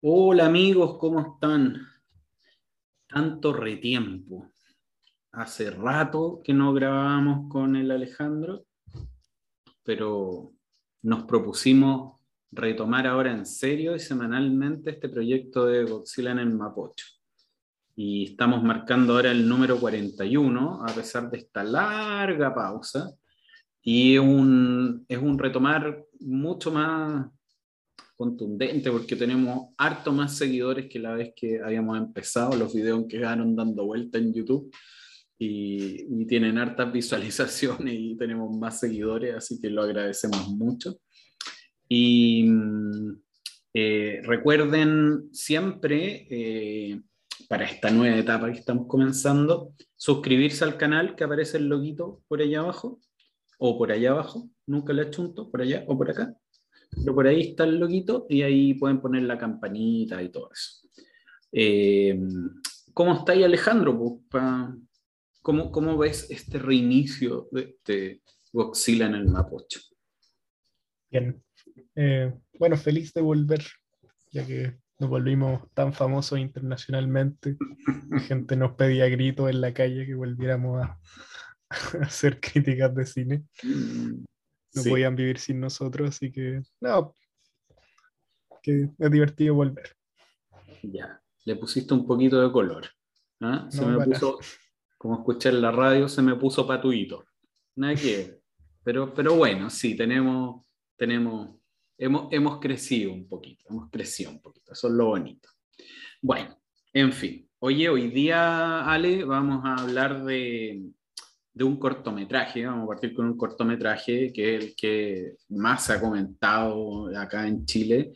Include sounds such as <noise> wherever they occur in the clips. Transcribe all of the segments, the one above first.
Hola amigos, ¿cómo están? Tanto retiempo. Hace rato que no grabábamos con el Alejandro, pero nos propusimos retomar ahora en serio y semanalmente este proyecto de Godzilla en el Mapocho. Y estamos marcando ahora el número 41, a pesar de esta larga pausa. Y un, es un retomar mucho más contundente porque tenemos harto más seguidores que la vez que habíamos empezado. Los videos quedaron dando vuelta en YouTube y, y, tienen hartas visualizaciones y tenemos más seguidores, así que lo agradecemos mucho. Y eh, recuerden siempre, eh, para esta nueva etapa que estamos comenzando, suscribirse al canal que aparece el loguito por allá abajo o por allá abajo, nunca le chunto, por allá o por acá pero por ahí está el loguito y ahí pueden poner la campanita y todo eso. Eh, ¿Cómo está ahí Alejandro? ¿Cómo, ¿Cómo, ves este reinicio de, este Godzilla en el Mapocho? Bien. Eh, bueno, feliz de volver, ya que nos volvimos tan famosos internacionalmente. La gente nos pedía gritos en la calle que volviéramos a, <laughs> a hacer críticas de cine. No podían vivir sin nosotros, así que no, que es divertido volver. Ya, le pusiste un poquito de color. ¿ah? Se me puso, como escuché en la radio, se me puso patuito. Nada que pero, pero bueno, sí, tenemos, tenemos, hemos, hemos crecido un poquito, hemos crecido un poquito, eso es lo bonito. Bueno, en fin. Oye, hoy día, Ale, vamos a hablar de, de un cortometraje, vamos a partir con un cortometraje que es el que más se ha comentado acá en Chile,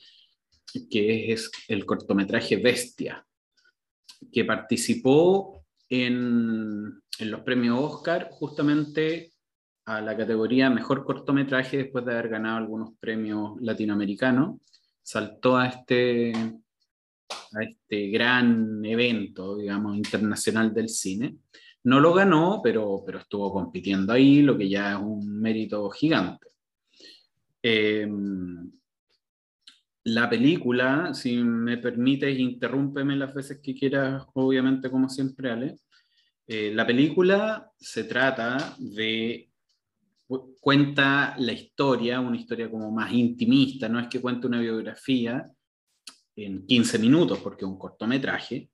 que es el cortometraje Bestia, que participó en, en los premios Oscar justamente a la categoría Mejor Cortometraje después de haber ganado algunos premios latinoamericanos, saltó a este, a este gran evento, digamos, internacional del cine. No lo ganó, pero, pero estuvo compitiendo ahí, lo que ya es un mérito gigante. Em, la película, si me permites, interrúmpeme las veces que quieras, obviamente, como siempre, Ale. Eh, la película se trata de cuenta la historia, una historia como más intimista, no es que cuente una biografía en 15 minutos, porque es un cortometraje,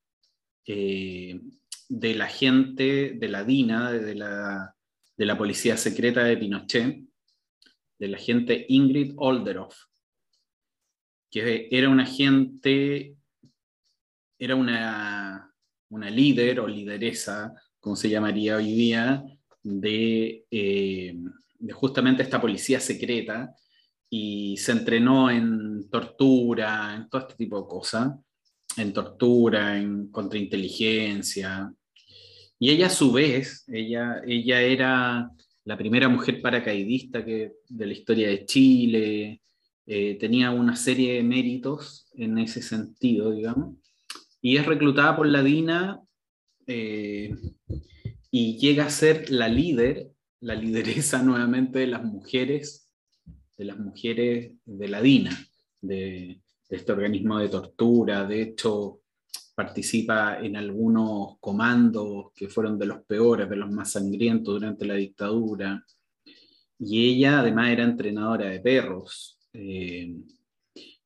eh, de la gente de la DINA, de la, de la policía secreta de Pinochet, de la gente Ingrid Olderoff, que era una gente, era una, una líder o lideresa, como se llamaría hoy día, de, eh, de justamente esta policía secreta y se entrenó en tortura, en todo este tipo de cosas, en tortura, en contrainteligencia, y ella a su vez, ella, ella era la primera mujer paracaidista de la historia de Chile, eh, tenía una serie de méritos en ese sentido, digamos, y es reclutada por la DINA eh, y llega a ser la líder, la lideresa <laughs> nuevamente de las mujeres, de las mujeres de la DINA, de este organismo de tortura. De hecho, participa en algunos comandos que fueron de los peores, de los más sangrientos durante la dictadura. Y ella además era entrenadora de perros. Eh,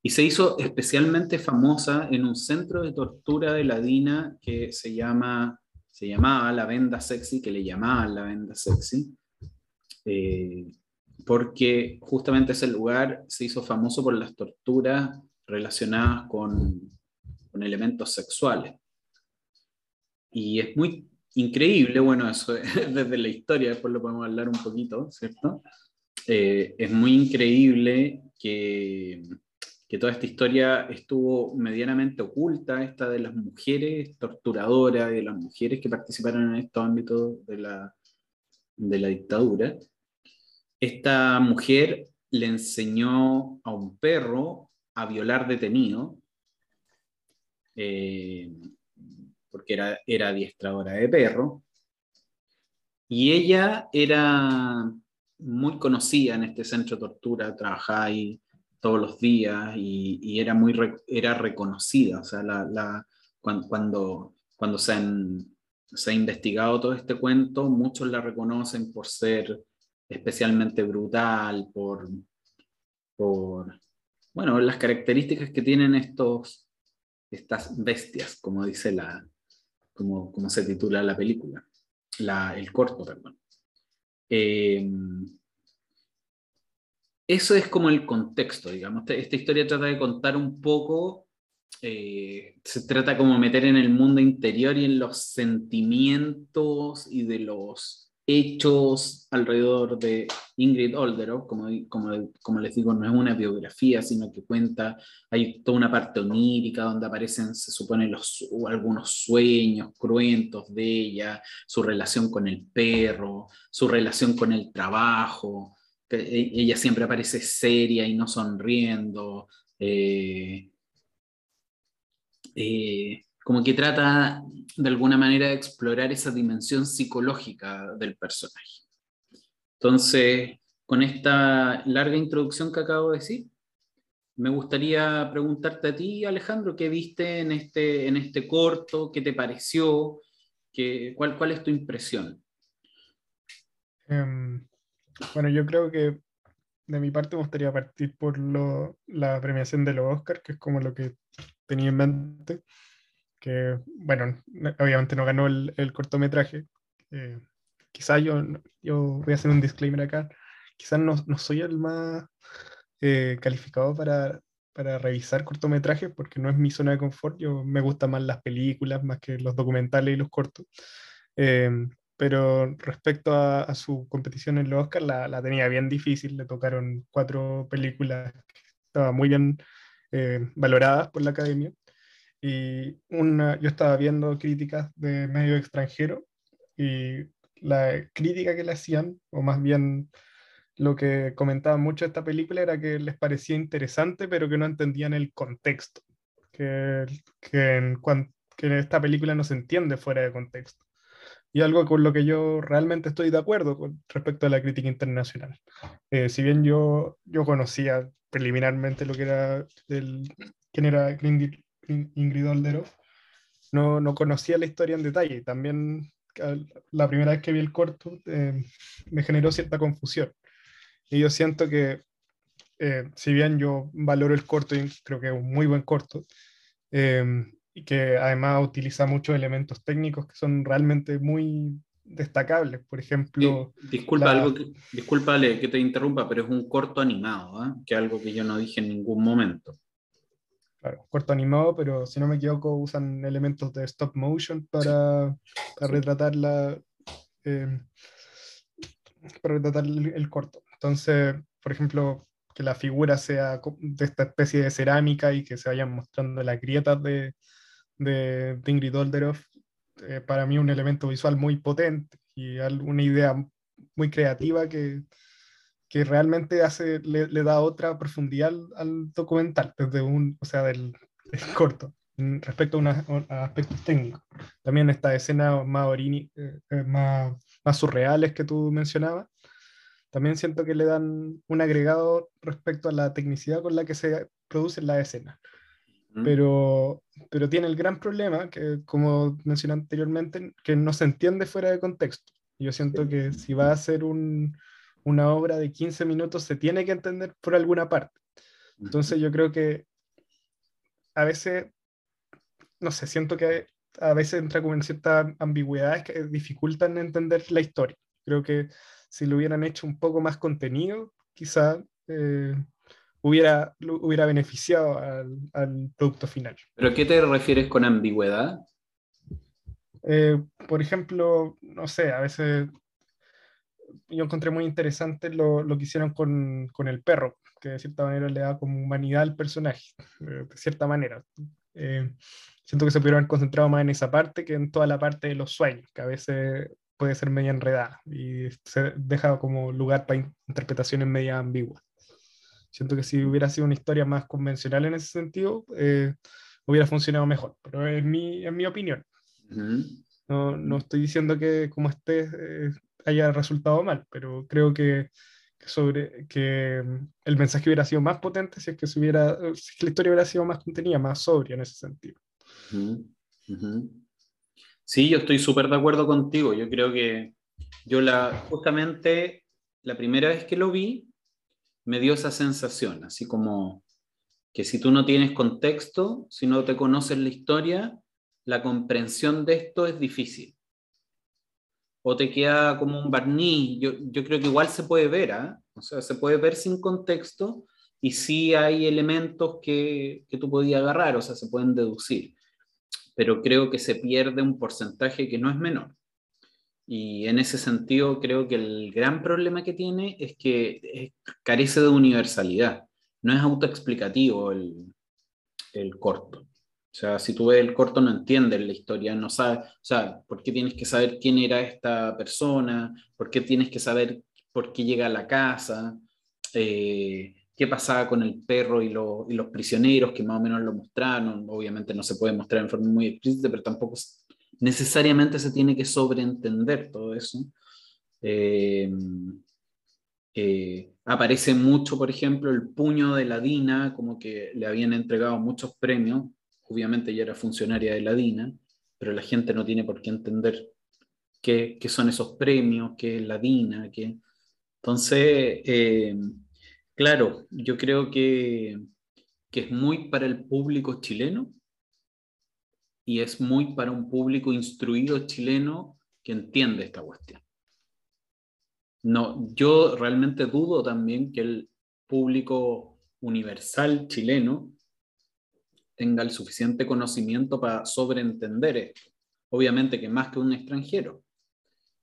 y se hizo especialmente famosa en un centro de tortura de la DINA que se, llama, se llamaba La Venda Sexy, que le llamaban La Venda Sexy, eh, porque justamente ese lugar se hizo famoso por las torturas relacionadas con con elementos sexuales. Y es muy increíble, bueno, eso <laughs> desde la historia, después lo podemos hablar un poquito, ¿cierto? Eh, es muy increíble que, que, toda esta historia estuvo medianamente oculta, esta de las mujeres torturadoras, de las mujeres que participaron en estos ámbitos de la, de la dictadura. Esta mujer le enseñó a un perro a violar detenido eh, porque era, era adiestradora de perro, y ella era muy conocida en este centro de tortura, trabajaba ahí todos los días y, era muy era reconocida. O sea, la, cuando, cuando, se, se ha investigado todo este cuento, muchos la reconocen por ser especialmente brutal, por, por bueno, las características que tienen estos, estas bestias, como dice la, como, como se titula la película, la, el corto, perdón. Eh, eso es como el contexto, digamos. Esta historia trata de contar un poco, eh, se trata como meter en el mundo interior y en los sentimientos y de los hechos alrededor de Ingrid Olderow, como, como, les digo, no es una biografía, sino que cuenta, hay toda una parte onírica donde aparecen, se supone, los, algunos sueños cruentos de ella, su relación con el perro, su relación con el trabajo, e, ella siempre aparece seria y no sonriendo. Eh, eh, como que trata de alguna manera de explorar esa dimensión psicológica del personaje. Entonces, con esta larga introducción que acabo de decir, me gustaría preguntarte a ti, Alejandro, ¿qué viste en este, en este corto? ¿Qué te pareció? ¿Qué, cuál, ¿Cuál es tu impresión? Em, bueno, yo creo que de mi parte me gustaría partir por la premiación de los Oscars, que es como lo que tenía en mente que, bueno, obviamente no ganó el, cortometraje. Eh, quizás yo, yo voy a hacer un disclaimer acá, quizás no, no soy el más eh, calificado para, para revisar cortometrajes porque no es mi zona de confort, yo me gustan más las películas, más que los documentales y los cortos. Eh, pero respecto a, su competición en los Oscars, la, la, tenía bien difícil, le tocaron cuatro películas que estaban muy bien valoradas por la academia. Y una, yo estaba viendo críticas de medio extranjero y la crítica que le hacían, o más bien lo que comentaban mucho de esta película era que les parecía interesante, pero que no entendían el contexto, que, que, en, que esta película no se entiende fuera de contexto. Y algo con lo que yo realmente estoy de acuerdo con respecto a la crítica internacional. Eh, si bien yo, yo conocía preliminarmente lo que era el, quién era Ingrid Olderov, no, no conocía la historia en detalle. También la primera vez que vi el corto eh, me generó cierta confusión. Y yo siento que, eh, si bien yo valoro el corto y creo que es un muy buen corto, eh, y que además utiliza muchos elementos técnicos que son realmente muy destacables. Por ejemplo... disculpa, algo que, que te interrumpa, pero es un corto animado, que es algo que yo no dije en ningún momento. Claro, corto animado, pero si no me equivoco usan elementos de stop motion para, para retratar la eh, para retratar el, corto. Entonces, por ejemplo, que la figura sea de esta especie de cerámica y que se vayan mostrando las grietas de, de, Ingrid Olderoff, eh, para mí un elemento visual muy potente y una idea muy creativa que, que realmente hace, le, da otra profundidad al, documental, desde un, o sea, del, <laughs> corto, respecto a, aspectos técnicos. También esta escena más, eh, eh, más, más surreales que tú mencionabas, también siento que le dan un agregado respecto a la tecnicidad con la que se produce la escena. Pero, pero tiene el gran problema, que como mencioné anteriormente, que no se entiende fuera de contexto. Yo siento que si va a ser un, una obra de 15 minutos se tiene que entender por alguna parte. Entonces yo creo que a veces, no sé, siento que a veces entra como en ciertas ambigüedades que dificultan entender la historia. Creo que si lo hubieran hecho un poco más contenido, quizá eh, hubiera, hubiera beneficiado al, al, producto final. ¿Pero qué te refieres con ambigüedad? Eh, por ejemplo, no sé, a veces yo encontré muy interesante lo, lo que hicieron con, con, el perro, que de cierta manera le da como humanidad al personaje, eh, de cierta manera. Eh, siento que se pudieron haber concentrado más en esa parte que en toda la parte de los sueños, que a veces puede ser media enredada y se deja como lugar para interpretaciones media ambiguas. Siento que si hubiera sido una historia más convencional en ese sentido, eh, hubiera funcionado mejor, pero es mi, es mi opinión. No, no, estoy diciendo que como esté haya resultado mal, pero creo que, sobre que mm, el mensaje hubiera sido más potente si es que, hubiera, si la historia hubiera sido más contenida, más sobria en ese sentido. Sí, yo estoy súper de acuerdo contigo. Yo creo que yo la, justamente la primera vez que lo vi, me dio esa sensación, así como que si tú no tienes contexto, si no te conoces la historia, la comprensión de esto es difícil. O te queda como un barniz. Yo, yo creo que igual se puede ver, ¿ah? o sea, se puede ver sin contexto y sí hay elementos que, que tú podías agarrar, o sea, se pueden deducir. Pero creo que se pierde un porcentaje que no es menor. Y en ese sentido creo que el gran problema que tiene es que carece de universalidad. No es autoexplicativo el, el corto. O sea, si tú ves el corto no entiendes la historia, no sabes, o sea, ¿por qué tienes que saber quién era esta persona? ¿Por qué tienes que saber por qué llega a la casa? Eh, ¿Qué pasaba con el perro y, y, los prisioneros que más o menos lo mostraron? Obviamente no se puede mostrar en forma muy explícita, pero tampoco necesariamente se tiene que sobreentender todo eso. Eh, eh, aparece mucho, por ejemplo, el puño de la DINA, como que le habían entregado muchos premios, obviamente ella era funcionaria de la DINA, pero la gente no tiene por qué entender qué, son esos premios, qué es la DINA, qué... Entonces, eh, claro, yo creo que, que es muy para el público chileno, y es muy para un público instruido chileno que entiende esta cuestión. No, yo realmente dudo también que el público universal chileno tenga el suficiente conocimiento para sobreentender esto. Obviamente que más que un extranjero,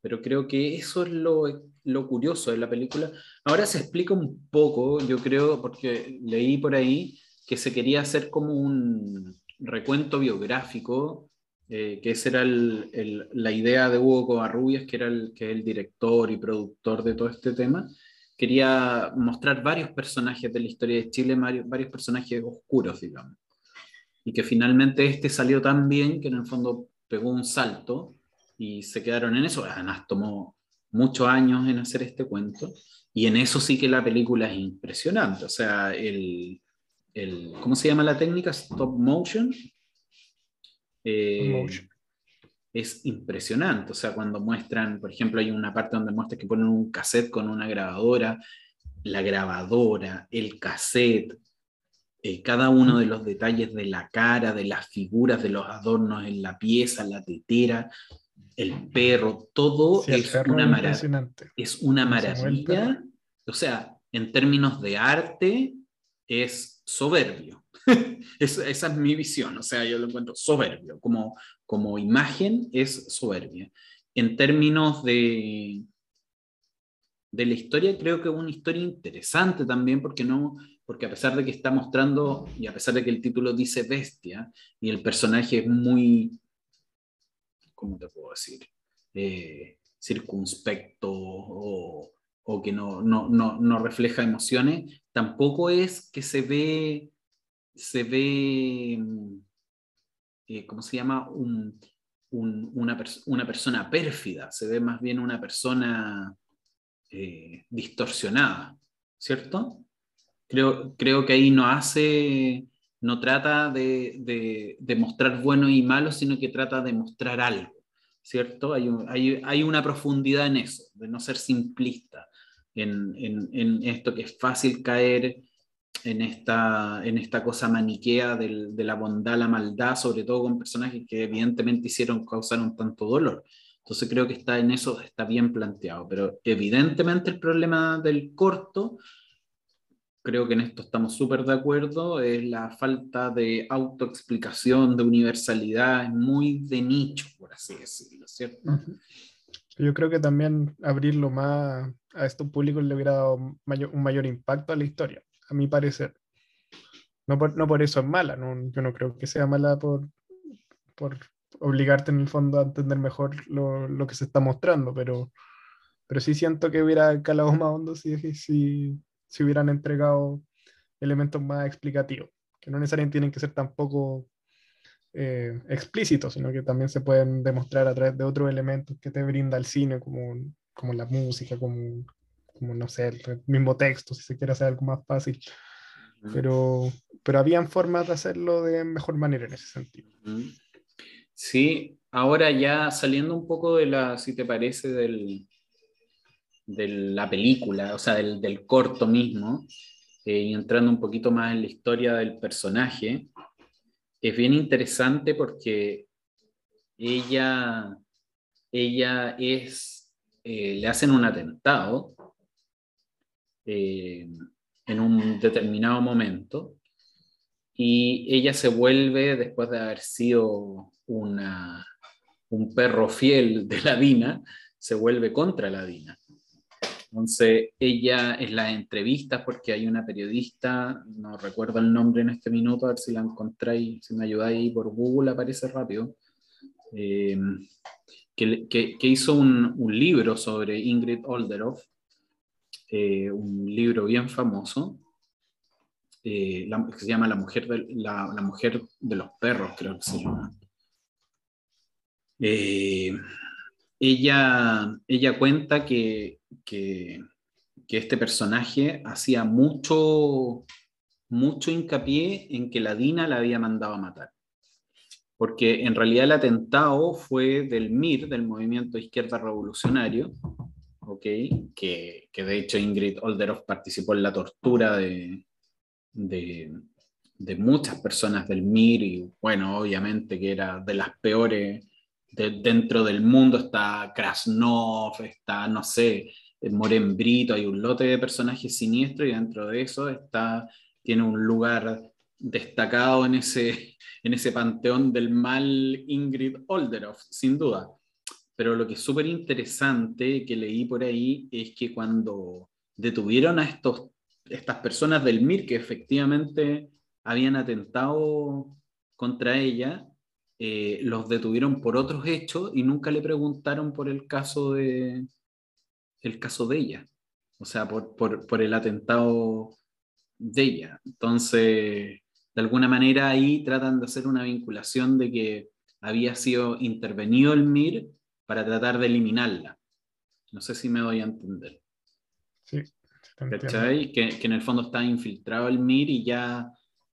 pero creo que eso es lo, lo curioso de la película. Ahora se explica un poco, yo creo, porque leí por ahí que se quería hacer como un, recuento biográfico, eh, que esa era la idea de Hugo Covarrubias, que era el, que el director y productor de todo este tema, quería mostrar varios personajes de la historia de Chile, varios, personajes oscuros, digamos. Y que finalmente este salió tan bien que en el fondo pegó un salto y se quedaron en eso. Además, tomó muchos años en hacer este cuento y en eso sí que la película es impresionante. O sea, el, ¿cómo se llama la técnica? Stop motion. Eh, es impresionante, o sea, cuando muestran, por ejemplo, hay una parte donde muestran que ponen un cassette con una grabadora, la grabadora, el cassette, eh, cada uno de los detalles de la cara, de las figuras, de los adornos en la pieza, la tetera, el perro, todo es, una maravilla, es una maravilla. O sea, en términos de arte, es soberbio. <laughs> esa es mi visión, o sea, yo lo encuentro soberbio, como, como imagen es soberbia. En términos de, de la historia, creo que es una historia interesante también, porque, no, porque a pesar de que está mostrando, y a pesar de que el título dice bestia, y el personaje es muy, ¿cómo te puedo decir? Eh, circunspecto o, o que no, no, no, no, refleja emociones, tampoco es que se ve, se ve, mm, eh, ¿cómo se llama? Un, una, una, persona pérfida, se ve más bien una persona eh, distorsionada, ¿cierto? Creo, creo que ahí no hace, no trata de, de, de mostrar bueno y malo, sino que trata de mostrar algo. ¿cierto? Hay, hay, hay, una profundidad en eso, de no ser simplista, en, esto que es fácil caer en esta, en esta cosa maniquea de la bondad, la maldad, sobre todo con personajes que evidentemente hicieron, causaron tanto dolor. Entonces creo que está en eso, está bien planteado, pero evidentemente el problema del corto, creo que en esto estamos súper de acuerdo, es la falta de autoexplicación, de universalidad, es muy de nicho, por así decirlo, ¿cierto? Yo creo que también abrirlo más a estos públicos le hubiera dado un mayor impacto a la historia, a mi parecer. No por, no por eso es mala, no, yo no creo que sea mala por, por obligarte en el fondo a entender mejor lo, lo, que se está mostrando, pero, pero sí siento que hubiera calado más hondo si, si, si hubieran entregado elementos más explicativos, que no necesariamente tienen que ser tampoco eh, explícitos, sino que también se pueden demostrar a través de otros elementos que te brinda el cine, como, como la música, como, como no sé, el mismo texto, si se quiere hacer algo más fácil. Pero, pero habían formas de hacerlo de mejor manera en ese sentido. Sí, ahora ya saliendo un poco de la, si te parece, del, de la película, o sea, del, del corto mismo, eh, y entrando un poquito más en la historia del personaje, es bien interesante porque ella, ella es, eh, le hacen un atentado eh, en un determinado momento y ella se vuelve, después de haber sido una, un perro fiel de la Dina, se vuelve contra la Dina. Entonces, ella en las entrevistas, porque hay una periodista, no recuerdo el nombre en este minuto, a ver si la encontráis, si me ayudáis por Google, aparece rápido, eh, que, que, hizo un, un, libro sobre Ingrid Olderoff, eh, un libro bien famoso, eh, que se llama la mujer, de, la, la, mujer de los perros, creo que se llama. Ella, ella cuenta que que, este personaje hacía mucho, mucho hincapié en que la Dina la había mandado a matar. Porque en realidad el atentado fue del MIR, del Movimiento Izquierda Revolucionario, okay, que, de hecho Ingrid Olderoff participó en la tortura de, de, muchas personas del MIR y bueno, obviamente que era de las peores dentro del mundo está Krasnov, está, no sé, Moren Brito, hay un lote de personajes siniestros y dentro de eso está, tiene un lugar destacado en ese, <laughs> en ese panteón del mal Ingrid Olderoff, sin duda. Pero lo que es súper interesante que leí por ahí es que cuando detuvieron a estos, estas personas del MIR que efectivamente habían atentado contra ella, eh, los detuvieron por otros hechos y nunca le preguntaron por el caso de, el caso de ella, o sea, por, por, por el atentado de ella. Entonces, de alguna manera ahí tratan de hacer una vinculación de que había sido intervenido el MIR para tratar de eliminarla. No sé si me doy a entender. Sí. ¿Cachai? Que, que, en el fondo está infiltrado el MIR y ya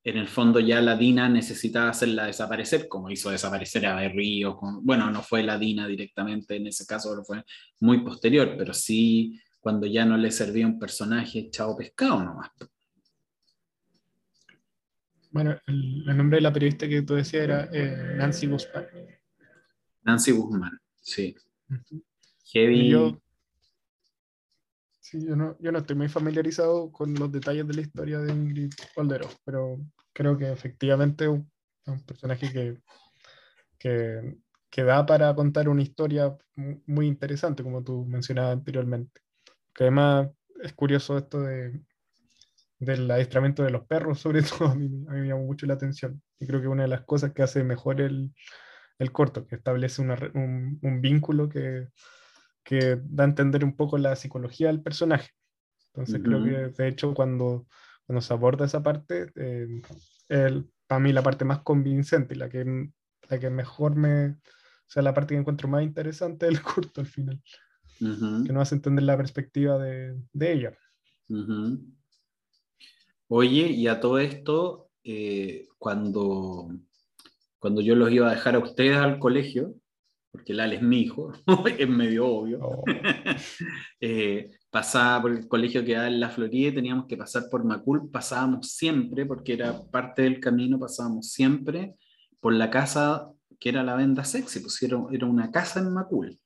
en el fondo ya la DINA necesitaba hacerla desaparecer, como hizo desaparecer a Berrío. bueno, no fue la DINA directamente en ese caso, pero fue muy posterior, pero sí cuando ya no le servía un personaje echado pescado nomás. Bueno, el, nombre de la periodista que tú decías era eh, Nancy Guzmán. Nancy Guzmán, sí. Heavy. Yo, sí, yo no, yo no estoy muy familiarizado con los detalles de la historia de Ingrid Caldero, pero creo que efectivamente es un, personaje que, que, da para contar una historia muy interesante, como tú mencionabas anteriormente. Que además es curioso esto de, del adiestramiento de los perros, <laughs> sobre todo, a mí, me llamó mucho la atención. Y creo que una de las cosas que hace mejor el, el corto, que establece un, un, vínculo que, que, da a entender un poco la psicología del personaje. Entonces creo que de hecho cuando cuando se aborda esa parte, eh, el, para mí la parte más convincente, la que, la que mejor me, o sea, la parte que encuentro más interesante del <laughs> corto al final, que no hace entender la perspectiva de, de ella. Oye, y a todo esto, eh, cuando, cuando yo los iba a dejar a ustedes al colegio, porque Lal es mi hijo, <laughs> es medio obvio, oh. <laughs> eh, pasaba por el colegio que da en la Florida y teníamos que pasar por Macul, pasábamos siempre, porque era parte del camino, pasábamos siempre por la casa que era la venda sexy, pues era, una casa en Macul,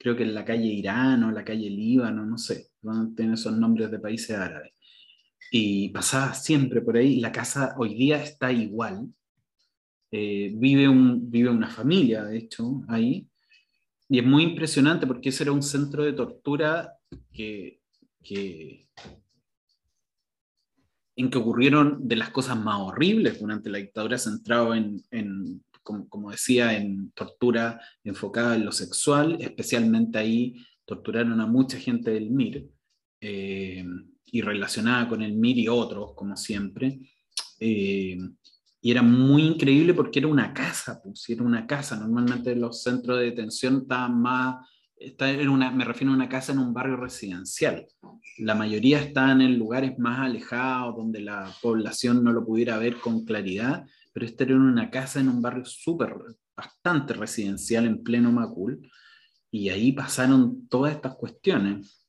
creo que en la calle Irán o la calle Líbano, no sé, tiene esos nombres de países árabes. Y pasaba siempre por ahí, la casa hoy día está igual, eh, vive, un, vive una familia, de hecho, ahí, y es muy impresionante porque ese era un centro de tortura que, en que ocurrieron de las cosas más horribles durante la dictadura, centrado en, en como, decía, en tortura enfocada en lo sexual, especialmente ahí torturaron a mucha gente del MIR eh, y relacionada con el MIR y otros, como siempre. Eh, y era muy increíble porque era una casa, pues, era una casa. Normalmente los centros de detención estaban más está en una, me refiero a una casa en un barrio residencial. La mayoría están en lugares más alejados, donde la población no lo pudiera ver con claridad, pero esta era una casa en un barrio súper, bastante residencial en pleno Macul, y ahí pasaron todas estas cuestiones.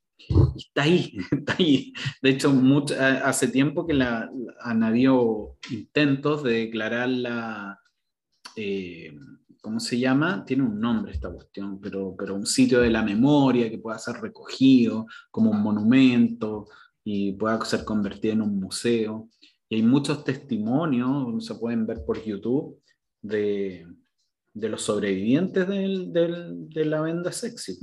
Está ahí, <laughs> está ahí. De hecho, mucho, hace tiempo que la, han habido intentos de declarar la... Eh, ¿cómo se llama? Tiene un nombre esta cuestión, pero, pero un sitio de la memoria que pueda ser recogido como un monumento y pueda ser convertido en un museo. Y hay muchos testimonios, se pueden ver por YouTube, de, de los sobrevivientes del, del, de la venda sexy.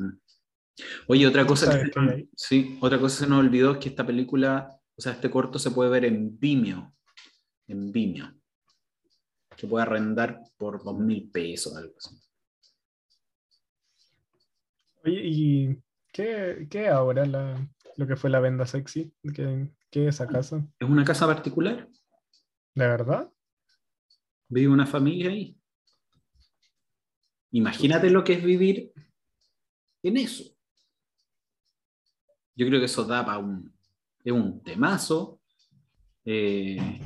Oye, otra cosa, que, sí, otra cosa que se nos olvidó es que esta película, o sea, este corto se puede ver en Vimeo. En Vimeo que puede arrendar por dos mil pesos, algo así. Oye, ¿y qué, qué ahora la, lo que fue la venda sexy? ¿Qué, ¿Qué, es esa casa? Es una casa particular. ¿De verdad? Vive una familia ahí. Imagínate lo que es vivir en eso. Yo creo que eso da para un, es un temazo. Eh,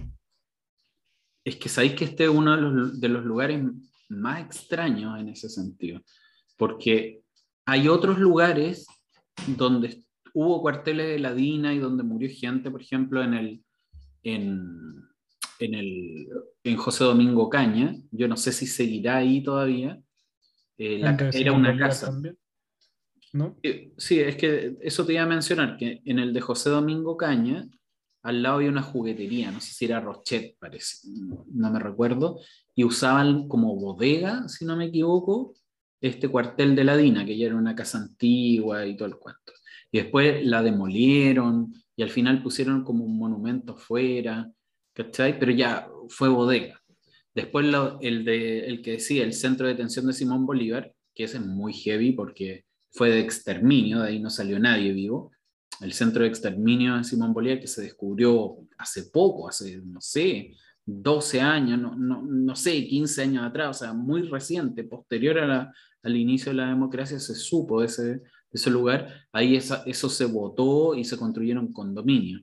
es que sabéis que este es uno de los, lugares más extraños en ese sentido, porque hay otros lugares donde hubo cuarteles de la DINA y donde murió gente, por ejemplo, en el, en, el, en José Domingo Caña, yo no sé si seguirá ahí todavía, eh, era una casa. ¿No? Eh, sí, es que eso te iba a mencionar, que en el de José Domingo Caña al lado había una juguetería, no sé si era Rochet, parece, no, me recuerdo, y usaban como bodega, si no me equivoco, este cuartel de la Dina, que ya era una casa antigua y todo el cuento. Y después la demolieron y al final pusieron como un monumento fuera, ¿cachai? Pero ya fue bodega. Después el, de, el que decía el centro de detención de Simón Bolívar, que ese es muy heavy porque fue de exterminio, de ahí no salió nadie vivo, el centro de exterminio de Simón Bolívar, que se descubrió hace poco, hace, no sé, 12 años, no, no, no sé, 15 años atrás, o sea, muy reciente, posterior a al inicio de la democracia, se supo de ese, ese lugar, ahí eso se votó y se construyeron condominios,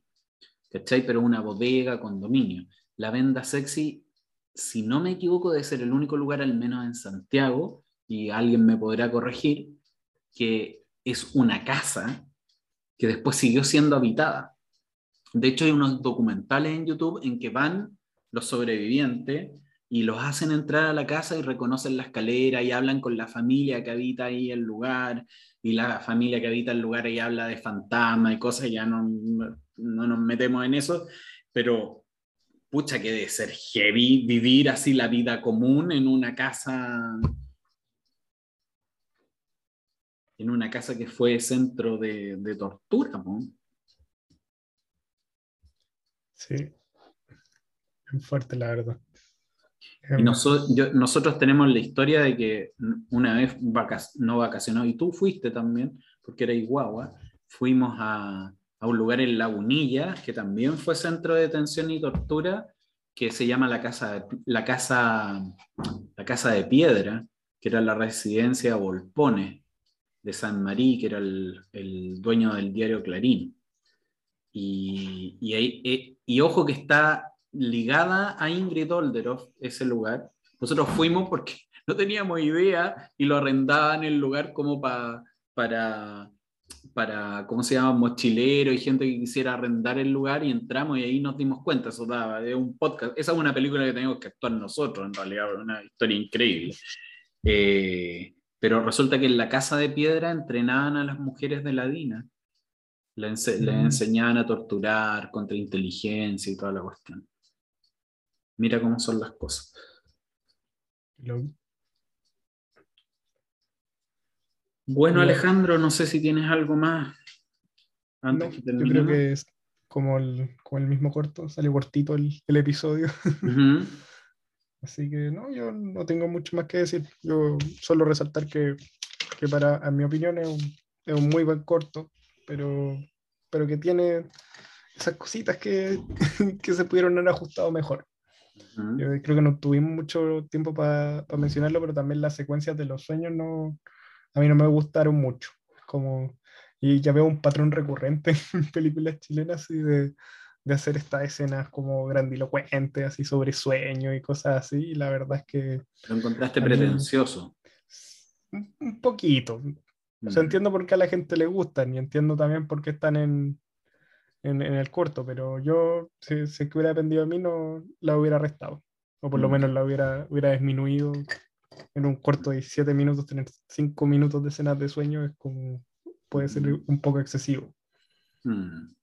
¿cachai? Pero una bodega, condominio. La venda sexy, si no me equivoco, debe ser el único lugar, al menos en Santiago, y alguien me podrá corregir, que es una casa que después siguió siendo habitada. De hecho, hay unos documentales en YouTube en que van los sobrevivientes y los hacen entrar a la casa y reconocen la escalera y hablan con la familia que habita ahí el lugar y la familia que habita el lugar y habla de fantasma y cosas, ya no, no nos metemos en eso, pero pucha que de ser heavy vivir así la vida común en una casa en una casa que fue centro de, de tortura. ¿no? Sí, es fuerte la verdad. Y em, nosotros tenemos la historia de que una vez no vacacionó, y tú fuiste también, porque era guagua, fuimos a, a, un lugar en Lagunilla, que también fue centro de detención y tortura, que se llama la Casa, la casa, la casa de Piedra, que era la residencia Volpone de San Marí, que era el, dueño del diario Clarín. Y, eh, y, ojo que está ligada a Ingrid Olderoff, ese lugar. Nosotros fuimos porque <laughs> no teníamos idea y lo arrendaban el lugar como para, para, ¿cómo se llama? Mochilero y gente que quisiera arrendar el lugar y entramos y ahí nos dimos cuenta, eso daba, es un podcast, esa es una película que tenemos que actuar nosotros, en realidad, una historia increíble. Eh, pero resulta que en la casa de piedra entrenaban a las mujeres de la DINA. Le, mm. enseñaban a torturar contra inteligencia y toda la cuestión. Mira cómo son las cosas. Bueno, Alejandro, no sé si tienes algo más. Antes yo creo que es como el, el mismo corto, sale cortito el, episodio. Así que no, yo no tengo mucho más que decir. Yo solo resaltar que, que para, en mi opinión, es un, es un, muy buen corto, pero, pero que tiene esas cositas que, <laughs> que se pudieron haber ajustado mejor. Yo creo que no tuvimos mucho tiempo para mencionarlo, pero también las secuencias de los sueños no a mí no me gustaron mucho. Como, y ya veo un patrón recurrente <laughs> en películas chilenas y de, de hacer estas escenas como grandilocuentes, así sobre sueños y cosas así. Y la verdad es que... Lo encontraste pretencioso. Un, poquito. O sea, mm. entiendo por qué a la gente le gustan y entiendo también por qué están en, en, el corto, pero yo, si, si hubiera dependido de mí, no la hubiera arrestado. O por lo mm. menos la hubiera, hubiera disminuido en un corto de 7 minutos, tener 5 minutos de escenas de sueño es como, puede ser mm. un poco excesivo. Mm.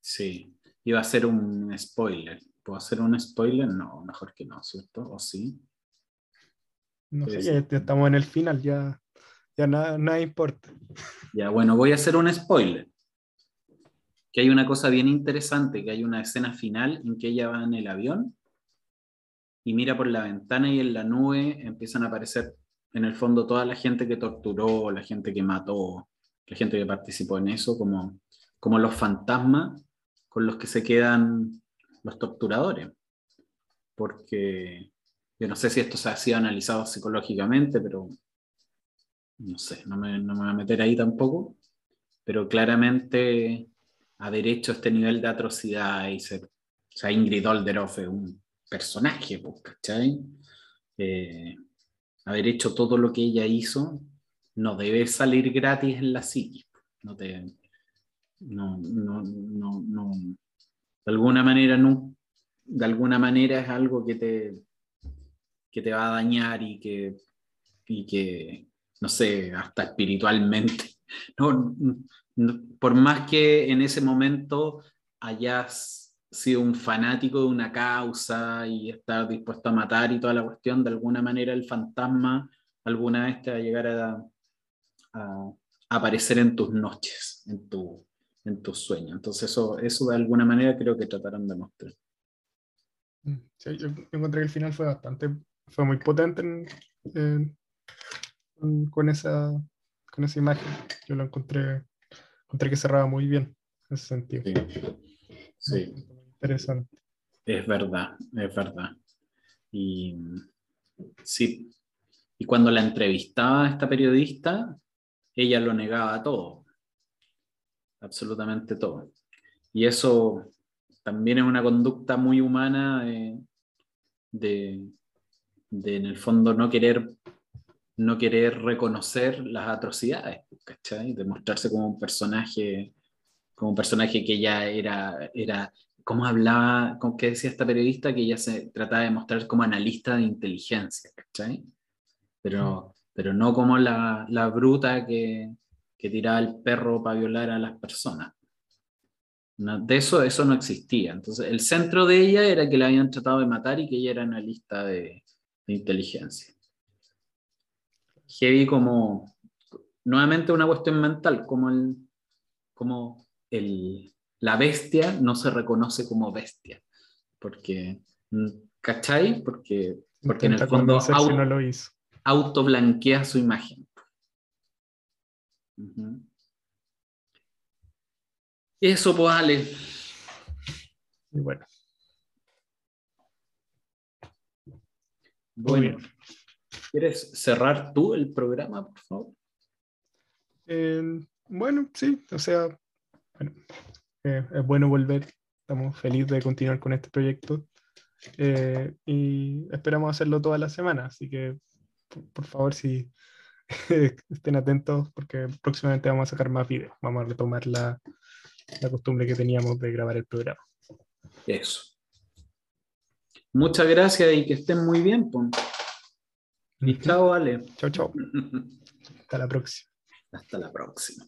Sí, iba a ser un spoiler. ¿Puedo hacer un spoiler? No, mejor que no, ¿cierto? ¿O sí? No sé, ya, estamos en el final, ya, ya nada, nada importa. Ya, bueno, voy a hacer un spoiler que hay una cosa bien interesante, que hay una escena final en que ella va en el avión y mira por la ventana y en la nube empiezan a aparecer en el fondo toda la gente que torturó, la gente que mató, la gente que participó en eso, como, como los fantasmas con los que se quedan los torturadores. Porque yo no sé si esto se ha sido analizado psicológicamente, pero no sé, no me, no me voy a meter ahí tampoco, pero claramente haber hecho este nivel de atrocidad y ser, o sea, Ingrid Olderoff es un personaje, pues, ¿cachai? Eh, haber hecho todo lo que ella hizo no debe salir gratis en la psique. No te, no, no, no, no, de alguna manera no, de alguna manera es algo que te, que te va a dañar y que, y que no sé, hasta espiritualmente. <laughs> No, por más que en ese momento hayas sido un fanático de una causa y estar dispuesto a matar y toda la cuestión, de alguna manera el fantasma alguna vez te va a llegar a, aparecer en tus noches, en, tu, en tus sueños. Entonces eso, eso de alguna manera creo que trataron de mostrar. Mm, sí, yo encontré que el final fue bastante, fue muy potente con, esa, con esa imagen. Yo lo encontré encontré que cerraba muy bien en ese sentido. Sí. Interesante. Es verdad, es verdad. Y sí. Y cuando la entrevistaba a esta periodista, ella lo negaba todo. Absolutamente todo. Y eso también es una conducta muy humana de, de, de en el fondo no querer no querer reconocer las atrocidades, ¿cachai? De mostrarse como un personaje, como un personaje que ya era, era ¿cómo hablaba, con qué decía esta periodista? Que ella se trataba de mostrar como analista de inteligencia, ¿cachai? Pero, pero no como la, la bruta que, que tiraba el perro para violar a las personas. de eso, eso no existía. Entonces, el centro de ella era que la habían tratado de matar y que ella era analista de, de inteligencia heavy como, nuevamente una cuestión mental, como, el, como el, la bestia no se reconoce como bestia, porque, ¿cachai? Porque, porque en el fondo auto, blanquea su imagen. Eso, pues, Ale. Y bueno. Bueno. ¿Quieres cerrar tú el programa, por favor? Eh, bueno, sí, o sea, eh, es bueno volver. Estamos felices de continuar con este proyecto eh, y esperamos hacerlo toda la semana. Así que, por, favor, si <laughs> estén atentos, porque próximamente vamos a sacar más videos. Vamos a retomar la, la costumbre que teníamos de grabar el programa. Eso. Muchas gracias y que estén muy bien. Pues. Y chao, Ale. Chao, chao. <laughs> Hasta la próxima. Hasta la próxima.